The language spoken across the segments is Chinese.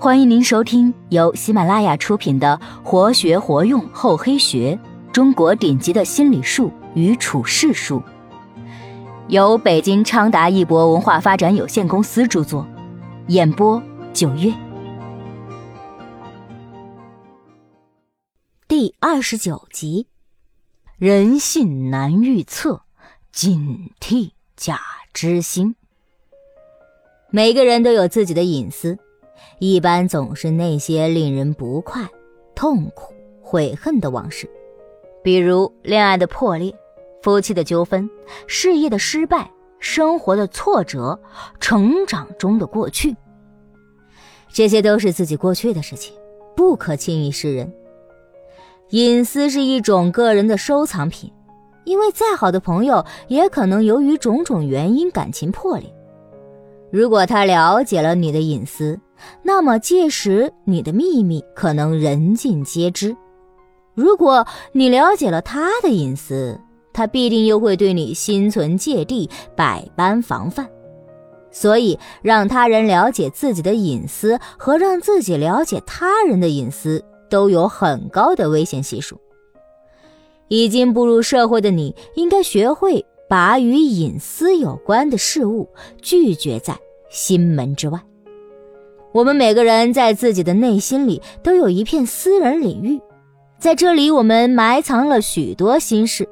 欢迎您收听由喜马拉雅出品的《活学活用厚黑学：中国顶级的心理术与处世术》，由北京昌达一博文化发展有限公司著作，演播九月。第二十九集：人性难预测，警惕假知心。每个人都有自己的隐私。一般总是那些令人不快、痛苦、悔恨的往事，比如恋爱的破裂、夫妻的纠纷、事业的失败、生活的挫折、成长中的过去。这些都是自己过去的事情，不可轻易示人。隐私是一种个人的收藏品，因为再好的朋友也可能由于种种原因感情破裂。如果他了解了你的隐私，那么届时你的秘密可能人尽皆知。如果你了解了他的隐私，他必定又会对你心存芥蒂，百般防范。所以，让他人了解自己的隐私和让自己了解他人的隐私都有很高的危险系数。已经步入社会的你，应该学会。把与隐私有关的事物拒绝在心门之外。我们每个人在自己的内心里都有一片私人领域，在这里我们埋藏了许多心事。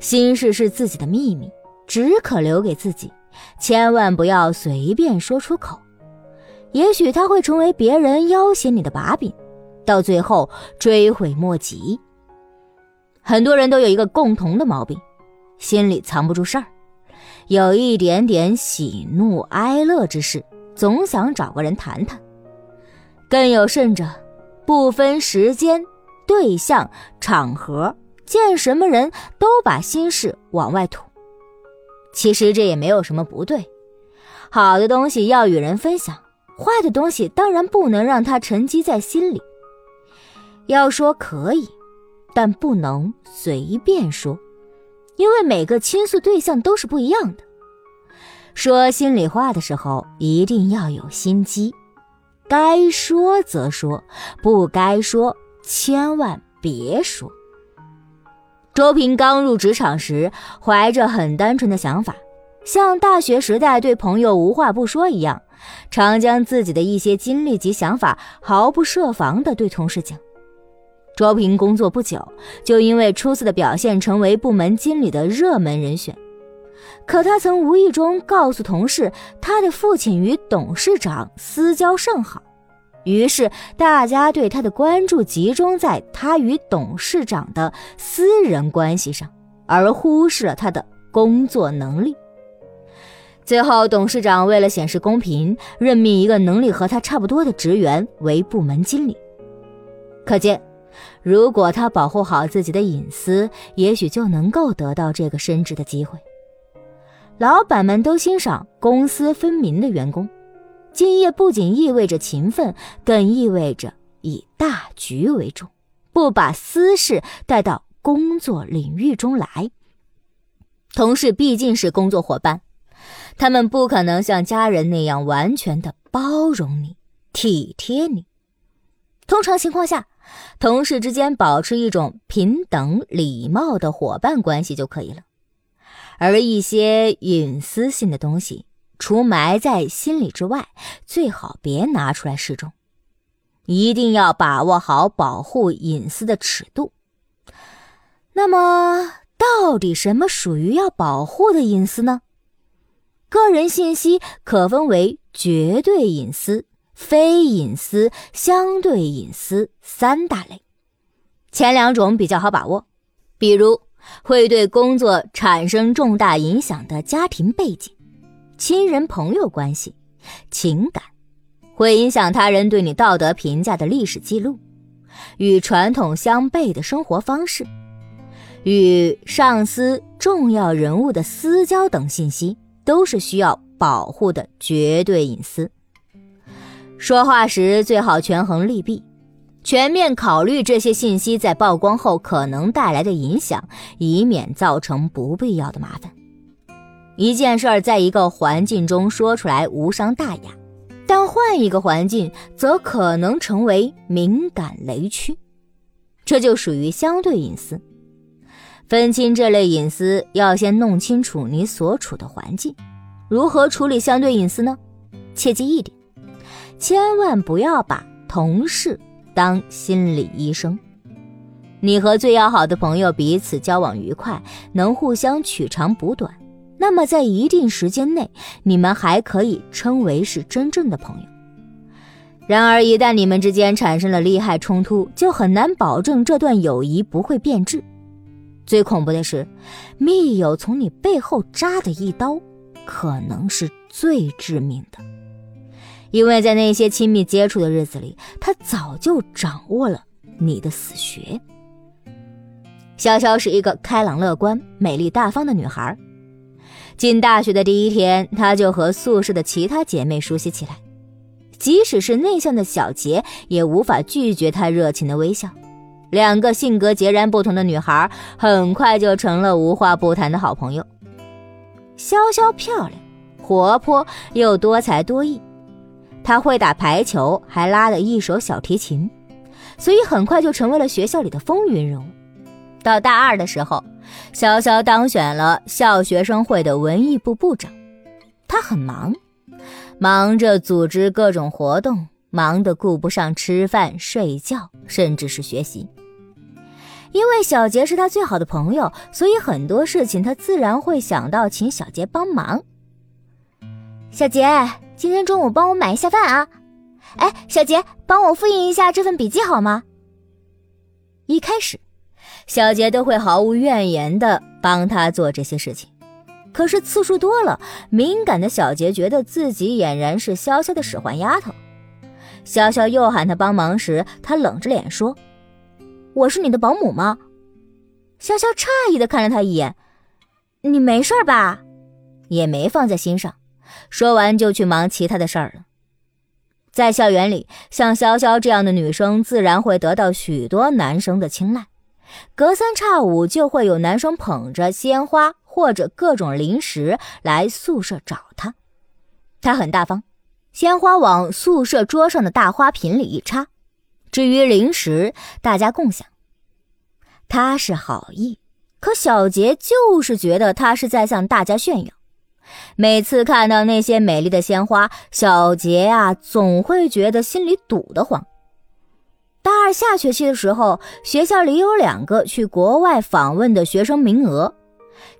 心事是自己的秘密，只可留给自己，千万不要随便说出口。也许它会成为别人要挟你的把柄，到最后追悔莫及。很多人都有一个共同的毛病。心里藏不住事儿，有一点点喜怒哀乐之事，总想找个人谈谈。更有甚者，不分时间、对象、场合，见什么人都把心事往外吐。其实这也没有什么不对，好的东西要与人分享，坏的东西当然不能让它沉积在心里。要说可以，但不能随便说。因为每个倾诉对象都是不一样的，说心里话的时候一定要有心机，该说则说，不该说千万别说。周平刚入职场时，怀着很单纯的想法，像大学时代对朋友无话不说一样，常将自己的一些经历及想法毫不设防地对同事讲。周平工作不久，就因为出色的表现成为部门经理的热门人选。可他曾无意中告诉同事，他的父亲与董事长私交甚好，于是大家对他的关注集中在他与董事长的私人关系上，而忽视了他的工作能力。最后，董事长为了显示公平，任命一个能力和他差不多的职员为部门经理。可见。如果他保护好自己的隐私，也许就能够得到这个升职的机会。老板们都欣赏公私分明的员工，敬业不仅意味着勤奋，更意味着以大局为重，不把私事带到工作领域中来。同事毕竟是工作伙伴，他们不可能像家人那样完全的包容你、体贴你。通常情况下，同事之间保持一种平等、礼貌的伙伴关系就可以了。而一些隐私性的东西，除埋在心里之外，最好别拿出来示众。一定要把握好保护隐私的尺度。那么，到底什么属于要保护的隐私呢？个人信息可分为绝对隐私。非隐私、相对隐私三大类，前两种比较好把握，比如会对工作产生重大影响的家庭背景、亲人朋友关系、情感，会影响他人对你道德评价的历史记录，与传统相悖的生活方式，与上司、重要人物的私交等信息，都是需要保护的绝对隐私。说话时最好权衡利弊，全面考虑这些信息在曝光后可能带来的影响，以免造成不必要的麻烦。一件事儿在一个环境中说出来无伤大雅，但换一个环境，则可能成为敏感雷区，这就属于相对隐私。分清这类隐私，要先弄清楚你所处的环境。如何处理相对隐私呢？切记一点，千万不要把同事当心理医生。你和最要好的朋友彼此交往愉快，能互相取长补短，那么在一定时间内，你们还可以称为是真正的朋友。然而，一旦你们之间产生了利害冲突，就很难保证这段友谊不会变质。最恐怖的是，密友从你背后扎的一刀，可能是最致命的，因为在那些亲密接触的日子里，他早就掌握了你的死穴。潇潇是一个开朗乐观、美丽大方的女孩。进大学的第一天，她就和宿舍的其他姐妹熟悉起来。即使是内向的小杰，也无法拒绝她热情的微笑。两个性格截然不同的女孩，很快就成了无话不谈的好朋友。潇潇漂亮、活泼又多才多艺，他会打排球，还拉了一手小提琴，所以很快就成为了学校里的风云人物。到大二的时候，潇潇当选了校学生会的文艺部部长。他很忙，忙着组织各种活动，忙得顾不上吃饭、睡觉，甚至是学习。因为小杰是他最好的朋友，所以很多事情他自然会想到请小杰帮忙。小杰，今天中午帮我买一下饭啊！哎，小杰，帮我复印一下这份笔记好吗？一开始。小杰都会毫无怨言的帮他做这些事情，可是次数多了，敏感的小杰觉得自己俨然是潇潇的使唤丫头。潇潇又喊他帮忙时，他冷着脸说：“我是你的保姆吗？”潇潇诧异的看了他一眼：“你没事吧？”也没放在心上，说完就去忙其他的事儿了。在校园里，像潇潇这样的女生，自然会得到许多男生的青睐。隔三差五就会有男生捧着鲜花或者各种零食来宿舍找她，她很大方，鲜花往宿舍桌上的大花瓶里一插，至于零食，大家共享。她是好意，可小杰就是觉得她是在向大家炫耀。每次看到那些美丽的鲜花，小杰啊总会觉得心里堵得慌。大二下学期的时候，学校里有两个去国外访问的学生名额，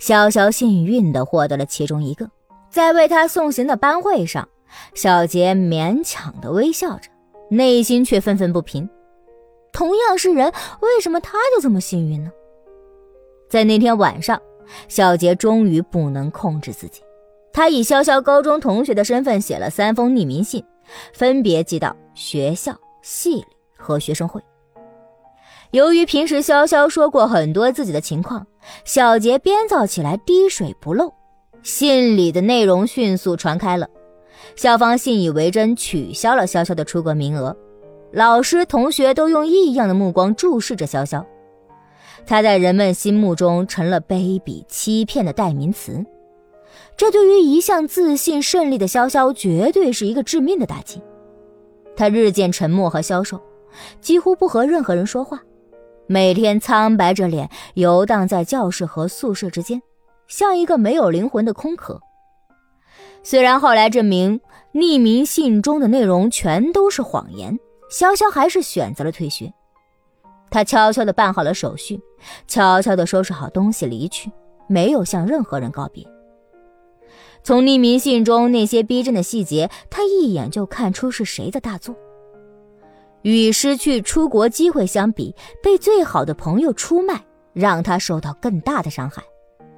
潇潇幸运地获得了其中一个。在为他送行的班会上，小杰勉强地微笑着，内心却愤愤不平。同样是人，为什么他就这么幸运呢？在那天晚上，小杰终于不能控制自己，他以潇潇高中同学的身份写了三封匿名信，分别寄到学校、系里。和学生会。由于平时潇潇说过很多自己的情况，小杰编造起来滴水不漏。信里的内容迅速传开了，校方信以为真，取消了潇潇的出国名额。老师、同学都用异样的目光注视着潇潇，他在人们心目中成了卑鄙、欺骗的代名词。这对于一向自信顺利的潇潇，绝对是一个致命的打击。他日渐沉默和消瘦。几乎不和任何人说话，每天苍白着脸游荡在教室和宿舍之间，像一个没有灵魂的空壳。虽然后来证明匿名信中的内容全都是谎言，潇潇还是选择了退学。他悄悄地办好了手续，悄悄地收拾好东西离去，没有向任何人告别。从匿名信中那些逼真的细节，他一眼就看出是谁的大作。与失去出国机会相比，被最好的朋友出卖，让他受到更大的伤害。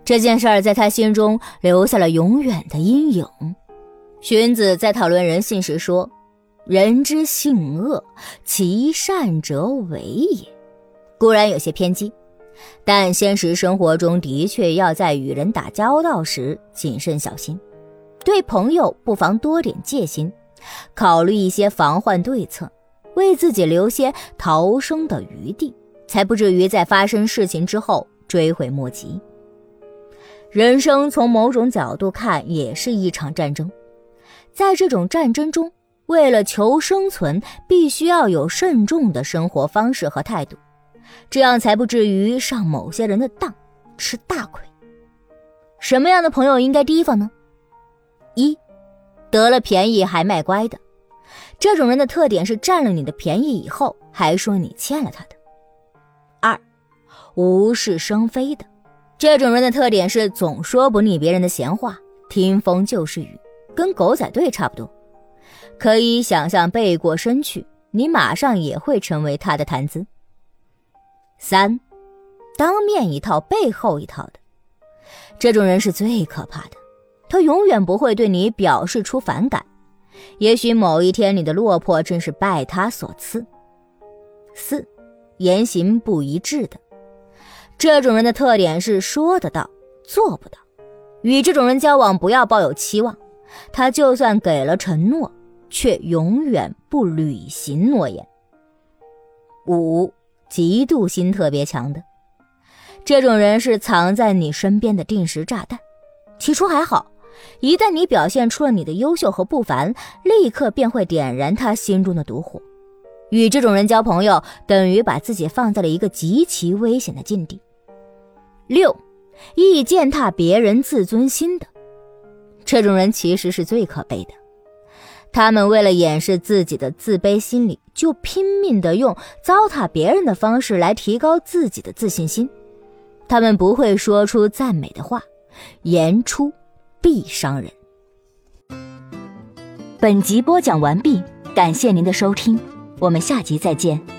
这件事儿在他心中留下了永远的阴影。荀子在讨论人性时说：“人之性恶，其善者为也。”固然有些偏激，但现实生活中的确要在与人打交道时谨慎小心。对朋友不妨多点戒心，考虑一些防患对策。为自己留些逃生的余地，才不至于在发生事情之后追悔莫及。人生从某种角度看，也是一场战争。在这种战争中，为了求生存，必须要有慎重的生活方式和态度，这样才不至于上某些人的当，吃大亏。什么样的朋友应该提防呢？一，得了便宜还卖乖的，这种人的特点是占了你的便宜以后还说你欠了他的。二，无事生非的，这种人的特点是总说不腻别人的闲话，听风就是雨，跟狗仔队差不多。可以想象，背过身去，你马上也会成为他的谈资。三，当面一套，背后一套的，这种人是最可怕的。他永远不会对你表示出反感，也许某一天你的落魄正是拜他所赐。四，言行不一致的，这种人的特点是说得到，做不到。与这种人交往，不要抱有期望，他就算给了承诺。却永远不履行诺言。五，嫉妒心特别强的，这种人是藏在你身边的定时炸弹。起初还好，一旦你表现出了你的优秀和不凡，立刻便会点燃他心中的毒火。与这种人交朋友，等于把自己放在了一个极其危险的境地。六，易践踏别人自尊心的，这种人其实是最可悲的。他们为了掩饰自己的自卑心理，就拼命的用糟蹋别人的方式来提高自己的自信心。他们不会说出赞美的话，言出必伤人。本集播讲完毕，感谢您的收听，我们下集再见。